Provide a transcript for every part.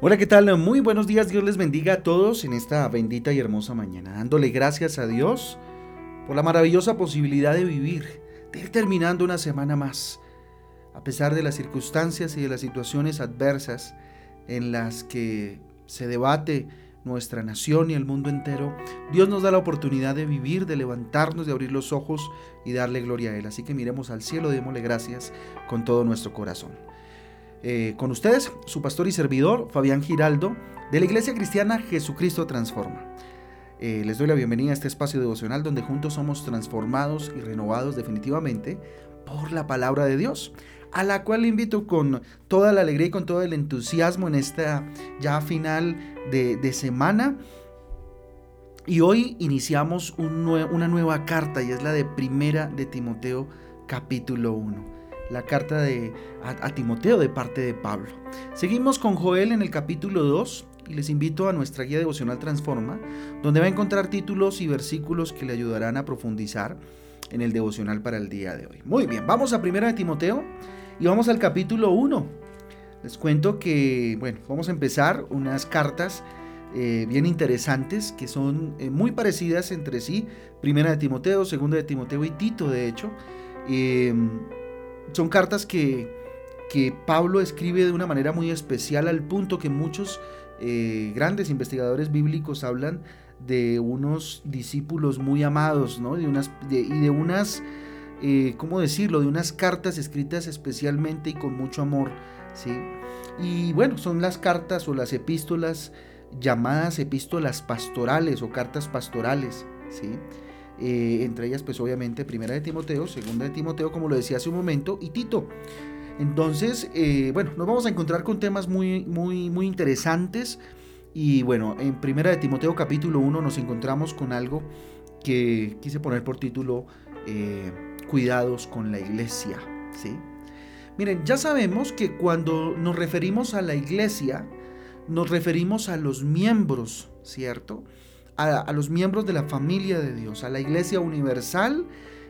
Hola, ¿qué tal? Muy buenos días, Dios les bendiga a todos en esta bendita y hermosa mañana, dándole gracias a Dios por la maravillosa posibilidad de vivir, de ir terminando una semana más, a pesar de las circunstancias y de las situaciones adversas en las que se debate nuestra nación y el mundo entero, Dios nos da la oportunidad de vivir, de levantarnos, de abrir los ojos y darle gloria a Él. Así que miremos al cielo, démosle gracias con todo nuestro corazón. Eh, con ustedes, su pastor y servidor, Fabián Giraldo, de la Iglesia Cristiana Jesucristo Transforma. Eh, les doy la bienvenida a este espacio devocional donde juntos somos transformados y renovados definitivamente por la palabra de Dios, a la cual le invito con toda la alegría y con todo el entusiasmo en esta ya final de, semana. Y hoy iniciamos una nueva carta y es la de Primera de Timoteo capítulo 1 la carta de, a, Timoteo de parte de Pablo. Seguimos con Joel en el capítulo 2 y les invito a nuestra guía devocional Transforma, donde va a encontrar títulos y versículos que le ayudarán a profundizar en el devocional para el día de hoy. Muy bien, vamos a Primera de Timoteo y vamos al capítulo 1. Les cuento que, bueno, vamos a empezar unas cartas eh, bien interesantes que son eh, muy parecidas entre sí. Primera de Timoteo, Segunda de Timoteo y Tito, de hecho. Eh, son cartas que, Pablo escribe de una manera muy especial al punto que muchos eh, grandes investigadores bíblicos hablan de unos discípulos muy amados, ¿no? De unas, y de unas, eh, ¿cómo decirlo? De unas cartas escritas especialmente y con mucho amor, ¿sí? Y bueno, son las cartas o las epístolas llamadas epístolas pastorales o cartas pastorales, ¿sí? Eh, entre ellas pues obviamente Primera de Timoteo, Segunda de Timoteo, como lo decía hace un momento, y Tito. Entonces, eh, bueno, nos vamos a encontrar con temas muy, muy, muy interesantes. Y bueno, en Primera de Timoteo capítulo 1 nos encontramos con algo que quise poner por título eh, Cuidados con la iglesia. ¿sí? Miren, ya sabemos que cuando nos referimos a la iglesia, nos referimos a los miembros, ¿cierto? A, los miembros de la familia de Dios, a la iglesia universal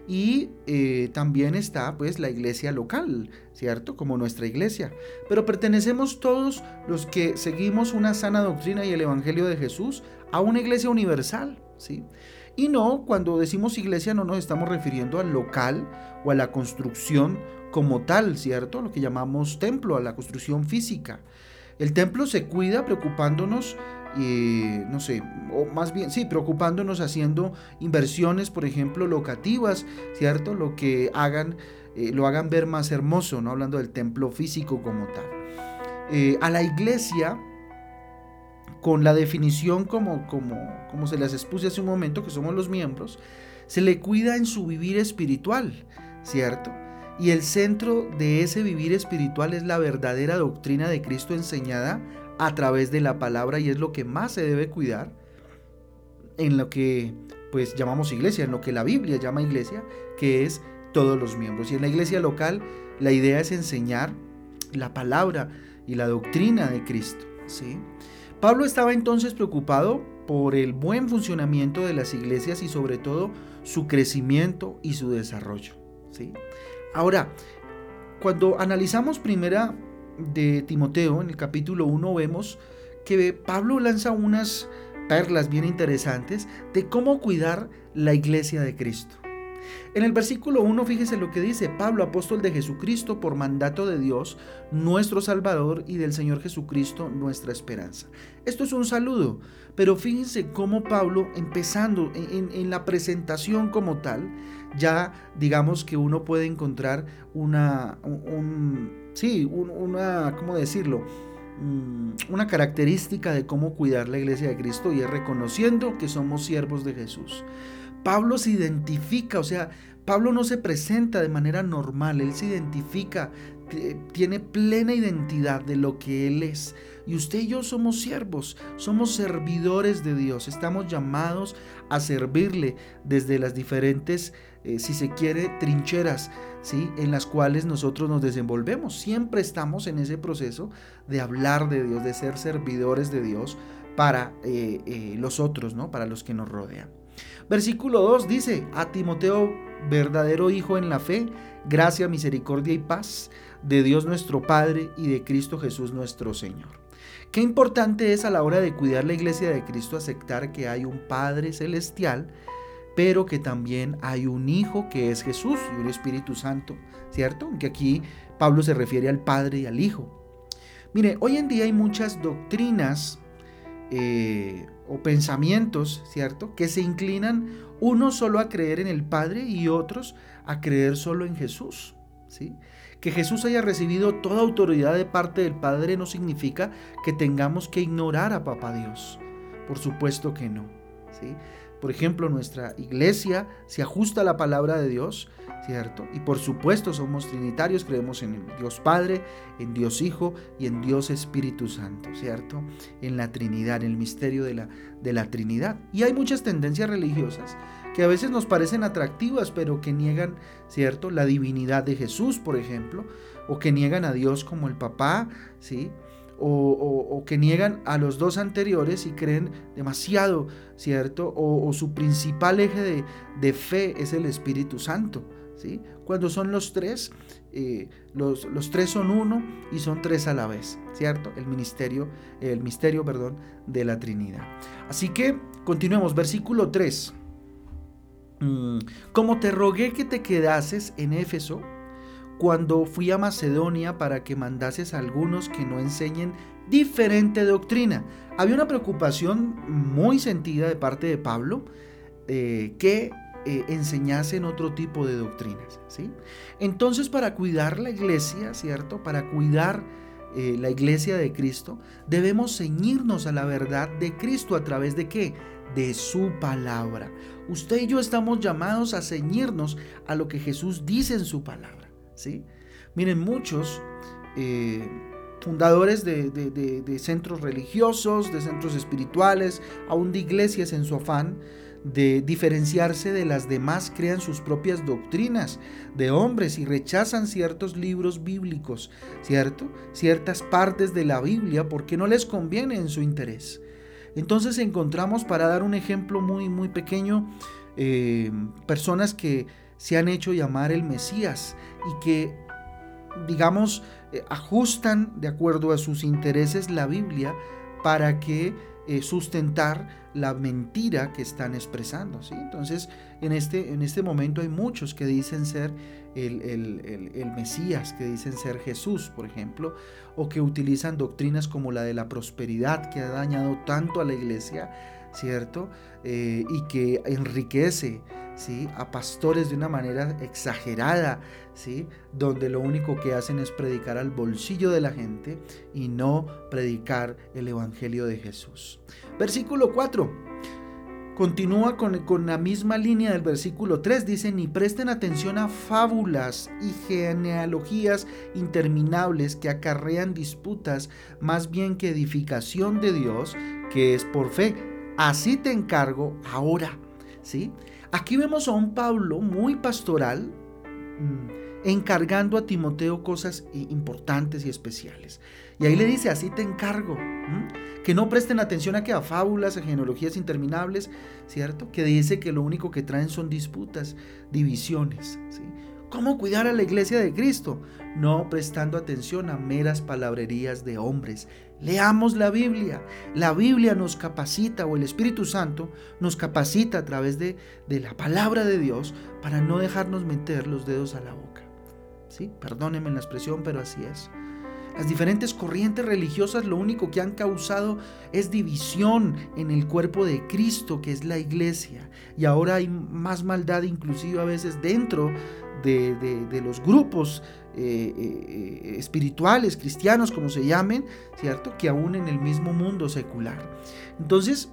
y eh, también está pues la iglesia local, ¿cierto? Como nuestra iglesia. Pero pertenecemos todos los que seguimos una sana doctrina y el Evangelio de Jesús a una iglesia universal, ¿sí? Y no, cuando decimos iglesia no nos estamos refiriendo al local o a la construcción como tal, ¿cierto? Lo que llamamos templo, a la construcción física. El templo se cuida preocupándonos no sé, o más bien, sí, preocupándonos haciendo inversiones, por ejemplo, locativas, ¿cierto? Lo que hagan, eh, lo hagan ver más hermoso, ¿no? Hablando del templo físico como tal. Eh, a la iglesia, con la definición como, como, como se las expuse hace un momento, que somos los miembros, se le cuida en su vivir espiritual, ¿cierto? Y el centro de ese vivir espiritual es la verdadera doctrina de Cristo enseñada a través de la palabra y es lo que más se debe cuidar en lo que pues llamamos iglesia, en lo que la Biblia llama iglesia, que es todos los miembros. Y en la iglesia local la idea es enseñar la palabra y la doctrina de Cristo, ¿sí? Pablo estaba entonces preocupado por el buen funcionamiento de las iglesias y sobre todo su crecimiento y su desarrollo, ¿sí? Ahora, cuando analizamos primera de Timoteo, en el capítulo 1, vemos que Pablo lanza unas perlas bien interesantes de cómo cuidar la iglesia de Cristo. En el versículo 1, fíjese lo que dice Pablo, apóstol de Jesucristo, por mandato de Dios, nuestro Salvador, y del Señor Jesucristo, nuestra esperanza. Esto es un saludo, pero fíjense cómo Pablo, empezando en, la presentación como tal, ya digamos que uno puede encontrar una, un, sí, una, ¿cómo decirlo? Mm, una característica de cómo cuidar la iglesia de Cristo y es reconociendo que somos siervos de Jesús. Pablo se identifica, o sea, Pablo no se presenta de manera normal, él se identifica, tiene plena identidad de lo que él es. Y usted y yo somos siervos, somos servidores de Dios, estamos llamados a servirle desde las diferentes, eh, si se quiere, trincheras, ¿sí? En las cuales nosotros nos desenvolvemos. Siempre estamos en ese proceso de hablar de Dios, de ser servidores de Dios para eh, eh, los otros, ¿no? Para los que nos rodean. Versículo 2 dice, a Timoteo, verdadero hijo en la fe, gracia, misericordia y paz de Dios nuestro Padre y de Cristo Jesús nuestro Señor. Qué importante es a la hora de cuidar la iglesia de Cristo aceptar que hay un Padre celestial, pero que también hay un Hijo que es Jesús y un Espíritu Santo, ¿cierto? Aunque aquí Pablo se refiere al Padre y al Hijo. Mire, hoy en día hay muchas doctrinas eh, o pensamientos, ¿cierto? Que se inclinan uno solo a creer en el Padre y otros a creer solo en Jesús, ¿sí? Que Jesús haya recibido toda autoridad de parte del Padre no significa que tengamos que ignorar a Papá Dios. Por supuesto que no, ¿sí? Por ejemplo, nuestra iglesia se ajusta a la palabra de Dios, ¿cierto? Y por supuesto somos trinitarios, creemos en Dios Padre, en Dios Hijo y en Dios Espíritu Santo, ¿cierto? En la Trinidad, en el misterio de la, de la Trinidad. Y hay muchas tendencias religiosas que a veces nos parecen atractivas, pero que niegan, ¿cierto? La divinidad de Jesús, por ejemplo, o que niegan a Dios como el papá, ¿sí? o, que niegan a los dos anteriores y creen demasiado, ¿cierto? O, su principal eje de, fe es el Espíritu Santo, ¿sí? Cuando son los tres, eh, los, los, tres son uno y son tres a la vez, ¿cierto? El ministerio, el misterio, perdón, de la Trinidad. Así que continuemos, versículo 3. Mm, como te rogué que te quedases en Éfeso, cuando fui a Macedonia para que mandases a algunos que no enseñen diferente doctrina. Había una preocupación muy sentida de parte de Pablo eh, que eh, enseñasen otro tipo de doctrinas. ¿sí? Entonces, para cuidar la iglesia, ¿cierto? Para cuidar eh, la iglesia de Cristo, debemos ceñirnos a la verdad de Cristo a través de qué? De su palabra. Usted y yo estamos llamados a ceñirnos a lo que Jesús dice en su palabra. Miren, muchos eh, fundadores de, centros religiosos, de centros espirituales, aún de iglesias en su afán de diferenciarse de las demás, crean sus propias doctrinas de hombres y rechazan ciertos libros bíblicos, ¿cierto? Ciertas partes de la Biblia porque no les conviene en su interés. Entonces encontramos, para dar un ejemplo muy, muy pequeño, eh, personas que se han hecho llamar el Mesías y que, digamos, eh, ajustan de acuerdo a sus intereses la Biblia para que eh, sustentar la mentira que están expresando. ¿sí? Entonces, en este, en este momento hay muchos que dicen ser el, el, Mesías, que dicen ser Jesús, por ejemplo, o que utilizan doctrinas como la de la prosperidad que ha dañado tanto a la iglesia, ¿cierto? Eh, y que enriquece a pastores de una manera exagerada, ¿sí? donde lo único que hacen es predicar al bolsillo de la gente y no predicar el Evangelio de Jesús. Versículo 4. Continúa con, con, la misma línea del versículo 3. Dice, ni presten atención a fábulas y genealogías interminables que acarrean disputas, más bien que edificación de Dios, que es por fe. Así te encargo ahora. ¿Sí? Aquí vemos a un Pablo muy pastoral, mm, encargando a Timoteo cosas importantes y especiales. Y ahí le dice, así te encargo, que no presten atención a que a fábulas, a genealogías interminables, ¿cierto? Que dice que lo único que traen son disputas, divisiones, ¿sí? ¿Cómo cuidar a la iglesia de Cristo? No prestando atención a meras palabrerías de hombres. Leamos la Biblia. La Biblia nos capacita, o el Espíritu Santo nos capacita a través de, de la palabra de Dios para no dejarnos meter los dedos a la boca. ¿Sí? Perdónenme la expresión, pero así es. Las diferentes corrientes religiosas lo único que han causado es división en el cuerpo de Cristo, que es la iglesia. Y ahora hay más maldad inclusive a veces dentro de, los grupos eh, eh, espirituales, cristianos, como se llamen, ¿cierto? Que aún en el mismo mundo secular. Entonces,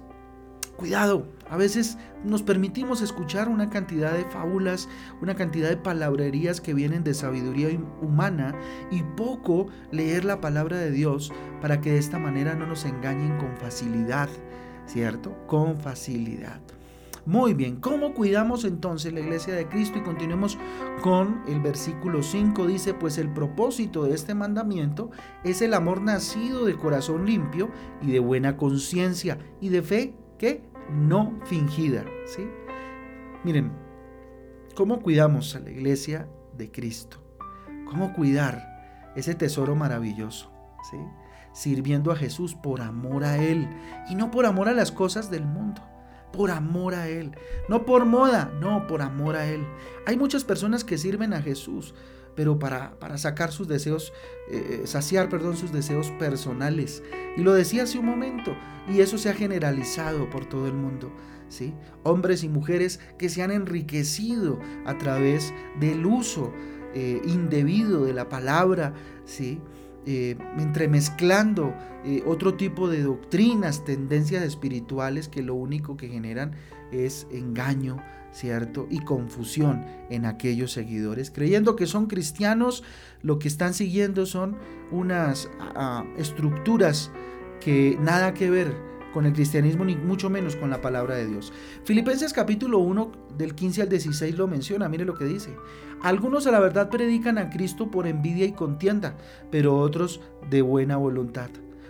cuidado, a veces nos permitimos escuchar una cantidad de fábulas, una cantidad de palabrerías que vienen de sabiduría humana y poco leer la palabra de Dios para que de esta manera no nos engañen con facilidad, ¿cierto? Con facilidad. Muy bien, ¿cómo cuidamos entonces la iglesia de Cristo? Y continuemos con el versículo 5. Dice, pues el propósito de este mandamiento es el amor nacido de corazón limpio y de buena conciencia y de fe que no fingida. ¿sí? Miren, ¿cómo cuidamos a la iglesia de Cristo? ¿Cómo cuidar ese tesoro maravilloso? ¿sí? sirviendo a Jesús por amor a Él y no por amor a las cosas del mundo por amor a Él. No por moda, no, por amor a Él. Hay muchas personas que sirven a Jesús, pero para, para sacar sus deseos, eh, saciar, perdón, sus deseos personales. Y lo decía hace un momento, y eso se ha generalizado por todo el mundo. ¿sí? Hombres y mujeres que se han enriquecido a través del uso eh, indebido de la palabra, ¿sí? Eh, entremezclando eh, otro tipo de doctrinas, tendencias espirituales que lo único que generan es engaño, ¿cierto? Y confusión en aquellos seguidores, creyendo que son cristianos, lo que están siguiendo son unas estructuras que nada que ver con el cristianismo, ni mucho menos con la palabra de Dios. Filipenses capítulo 1, del 15 al 16 lo menciona, mire lo que dice. Algunos a la verdad predican a Cristo por envidia y contienda, pero otros de buena voluntad.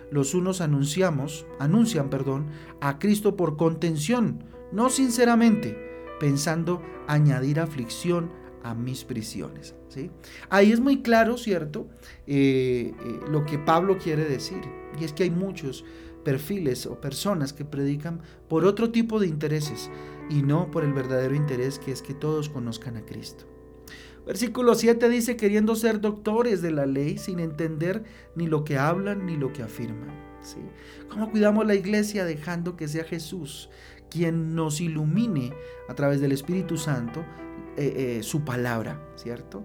Los unos anunciamos, anuncian, perdón, a Cristo por contención, no sinceramente, pensando añadir aflicción a mis prisiones. ¿sí? Ahí es muy claro, ¿cierto? Eh, eh, lo que Pablo quiere decir. Y es que hay muchos perfiles o personas que predican por otro tipo de intereses y no por el verdadero interés que es que todos conozcan a Cristo. Versículo 7 dice, queriendo ser doctores de la ley sin entender ni lo que hablan ni lo que afirman. ¿Sí? ¿Cómo cuidamos la iglesia dejando que sea Jesús quien nos ilumine a través del Espíritu Santo eh, eh, su palabra, ¿cierto?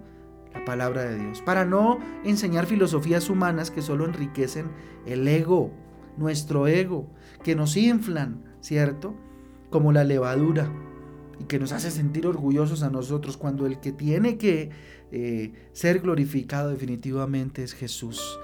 La palabra de Dios. Para no enseñar filosofías humanas que solo enriquecen el ego, nuestro ego, que nos inflan, ¿cierto? Como la levadura y que nos hace sentir orgullosos a nosotros cuando el que tiene que eh, ser glorificado definitivamente es Jesús.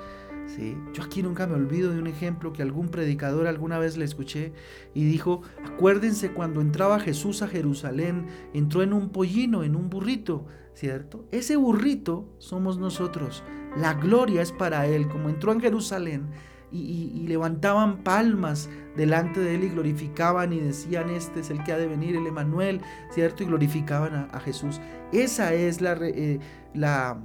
Yo aquí nunca me olvido de un ejemplo que algún predicador alguna vez le escuché y dijo, acuérdense cuando entraba Jesús a Jerusalén, entró en un pollino, en un burrito, ¿cierto? Ese burrito somos nosotros. La gloria es para Él, como entró en Jerusalén y, levantaban palmas delante de él y glorificaban y decían, este es el que ha de venir, el Emanuel, ¿cierto? Y glorificaban a, Jesús. Esa es la, eh, la,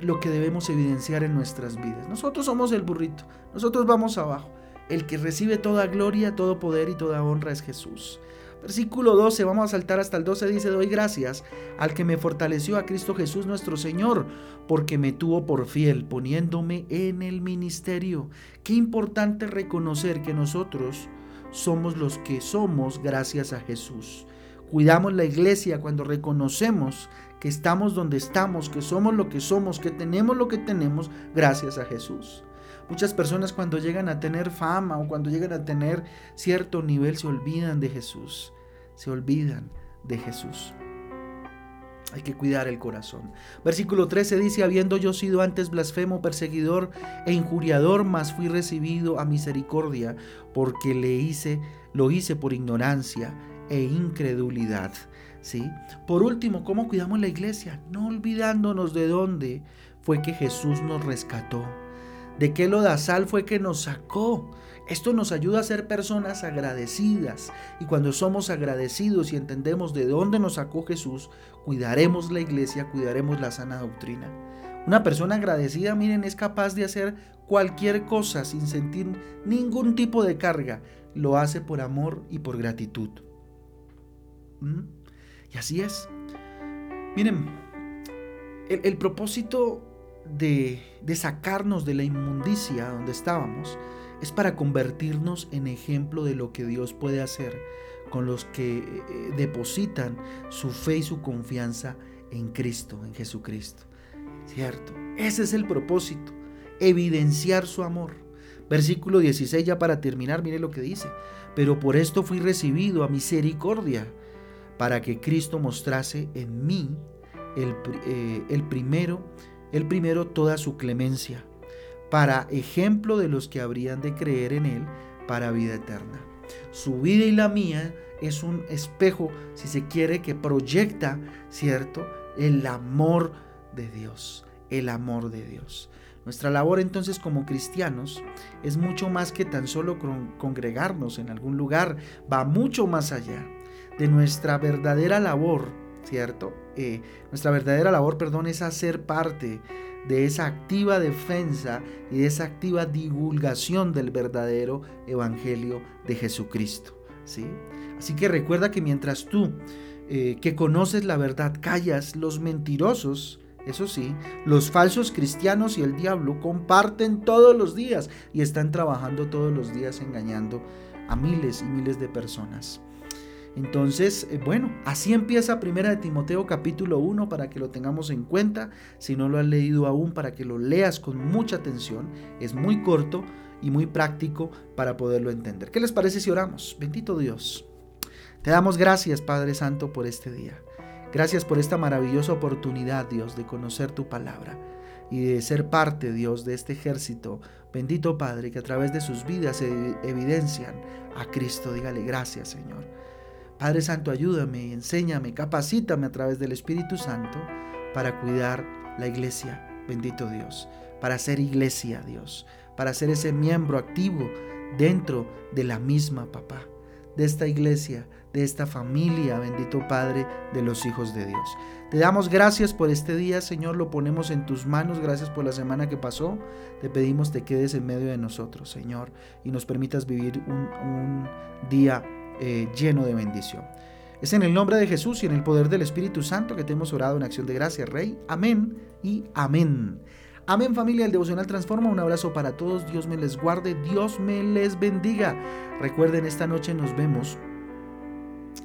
lo que debemos evidenciar en nuestras vidas. Nosotros somos el burrito, nosotros vamos abajo. El que recibe toda gloria, todo poder y toda honra es Jesús. Versículo 12, vamos a saltar hasta el 12, dice, doy gracias al que me fortaleció a Cristo Jesús nuestro Señor, porque me tuvo por fiel, poniéndome en el ministerio. Qué importante reconocer que nosotros somos los que somos gracias a Jesús. Cuidamos la iglesia cuando reconocemos que estamos donde estamos, que somos lo que somos, que tenemos lo que tenemos gracias a Jesús. Muchas personas cuando llegan a tener fama o cuando llegan a tener cierto nivel se olvidan de Jesús, se olvidan de Jesús. Hay que cuidar el corazón. Versículo 13 dice, habiendo yo sido antes blasfemo, perseguidor e injuriador, mas fui recibido a misericordia, porque le hice, lo hice por ignorancia e incredulidad. ¿Sí? Por último, ¿cómo cuidamos la iglesia? No olvidándonos de dónde fue que Jesús nos rescató de qué lodazal fue que nos sacó. Esto nos ayuda a ser personas agradecidas y cuando somos agradecidos y entendemos de dónde nos sacó Jesús, cuidaremos la iglesia, cuidaremos la sana doctrina. Una persona agradecida, miren, es capaz de hacer cualquier cosa sin sentir ningún tipo de carga. Lo hace por amor y por gratitud. ¿Mm? Y así es. Miren, el, propósito de, sacarnos de la inmundicia donde estábamos es para convertirnos en ejemplo de lo que Dios puede hacer con los que eh, depositan su fe y su confianza en Cristo, en Jesucristo. ¿Cierto? Ese es el propósito, evidenciar su amor. Versículo 16 ya para terminar, mire lo que dice. Pero por esto fui recibido a misericordia, para que Cristo mostrase en mí el, eh, el primero el primero toda su clemencia, para ejemplo de los que habrían de creer en Él para vida eterna. Su vida y la mía es un espejo, si se quiere, que proyecta, ¿cierto?, el amor de Dios, el amor de Dios. Nuestra labor entonces como cristianos es mucho más que tan solo congregarnos en algún lugar, va mucho más allá de nuestra verdadera labor ¿cierto? Eh, nuestra verdadera labor, perdón, es hacer parte de esa activa defensa y de esa activa divulgación del verdadero Evangelio de Jesucristo. ¿sí? Así que recuerda que mientras tú eh, que conoces la verdad callas, los mentirosos, eso sí, los falsos cristianos y el diablo comparten todos los días y están trabajando todos los días engañando a miles y miles de personas. Entonces, eh, bueno, así empieza Primera de Timoteo capítulo 1 para que lo tengamos en cuenta. Si no lo has leído aún, para que lo leas con mucha atención. Es muy corto y muy práctico para poderlo entender. ¿Qué les parece si oramos? Bendito Dios. Te damos gracias, Padre Santo, por este día. Gracias por esta maravillosa oportunidad, Dios, de conocer tu palabra y de ser parte, Dios, de este ejército. Bendito Padre, que a través de sus vidas evidencian a Cristo. Dígale gracias, Señor. Padre Santo, ayúdame, enséñame, capacítame a través del Espíritu Santo para cuidar la iglesia, bendito Dios, para ser iglesia, Dios, para ser ese miembro activo dentro de la misma papá, de esta iglesia, de esta familia, bendito Padre, de los hijos de Dios. Te damos gracias por este día, Señor, lo ponemos en tus manos, gracias por la semana que pasó. Te pedimos te quedes en medio de nosotros, Señor, y nos permitas vivir un, un día eh, lleno de bendición. Es en el nombre de Jesús y en el poder del Espíritu Santo que te hemos orado en acción de gracia, Rey. Amén y amén. Amén familia, el devocional transforma. Un abrazo para todos. Dios me les guarde, Dios me les bendiga. Recuerden, esta noche nos vemos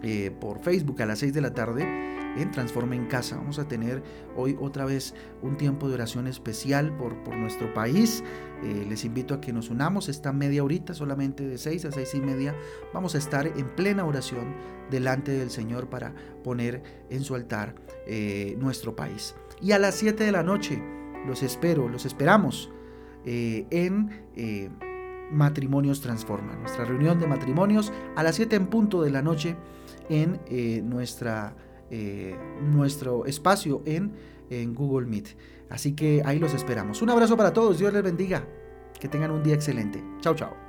eh, por Facebook a las 6 de la tarde en Transforma en Casa. Vamos a tener hoy otra vez un tiempo de oración especial por, por nuestro país. Eh, les invito a que nos unamos esta media horita, solamente de 6 a 6 y media. Vamos a estar en plena oración delante del Señor para poner en su altar eh, nuestro país. Y a las 7 de la noche los espero, los esperamos en Matrimonios Transforma, nuestra reunión de matrimonios a las 7 en punto de la noche en eh, nuestra, eh, nuestro espacio en, en Google Meet. Así que ahí los esperamos. Un abrazo para todos, Dios les bendiga. Que tengan un día excelente. Chao, chao.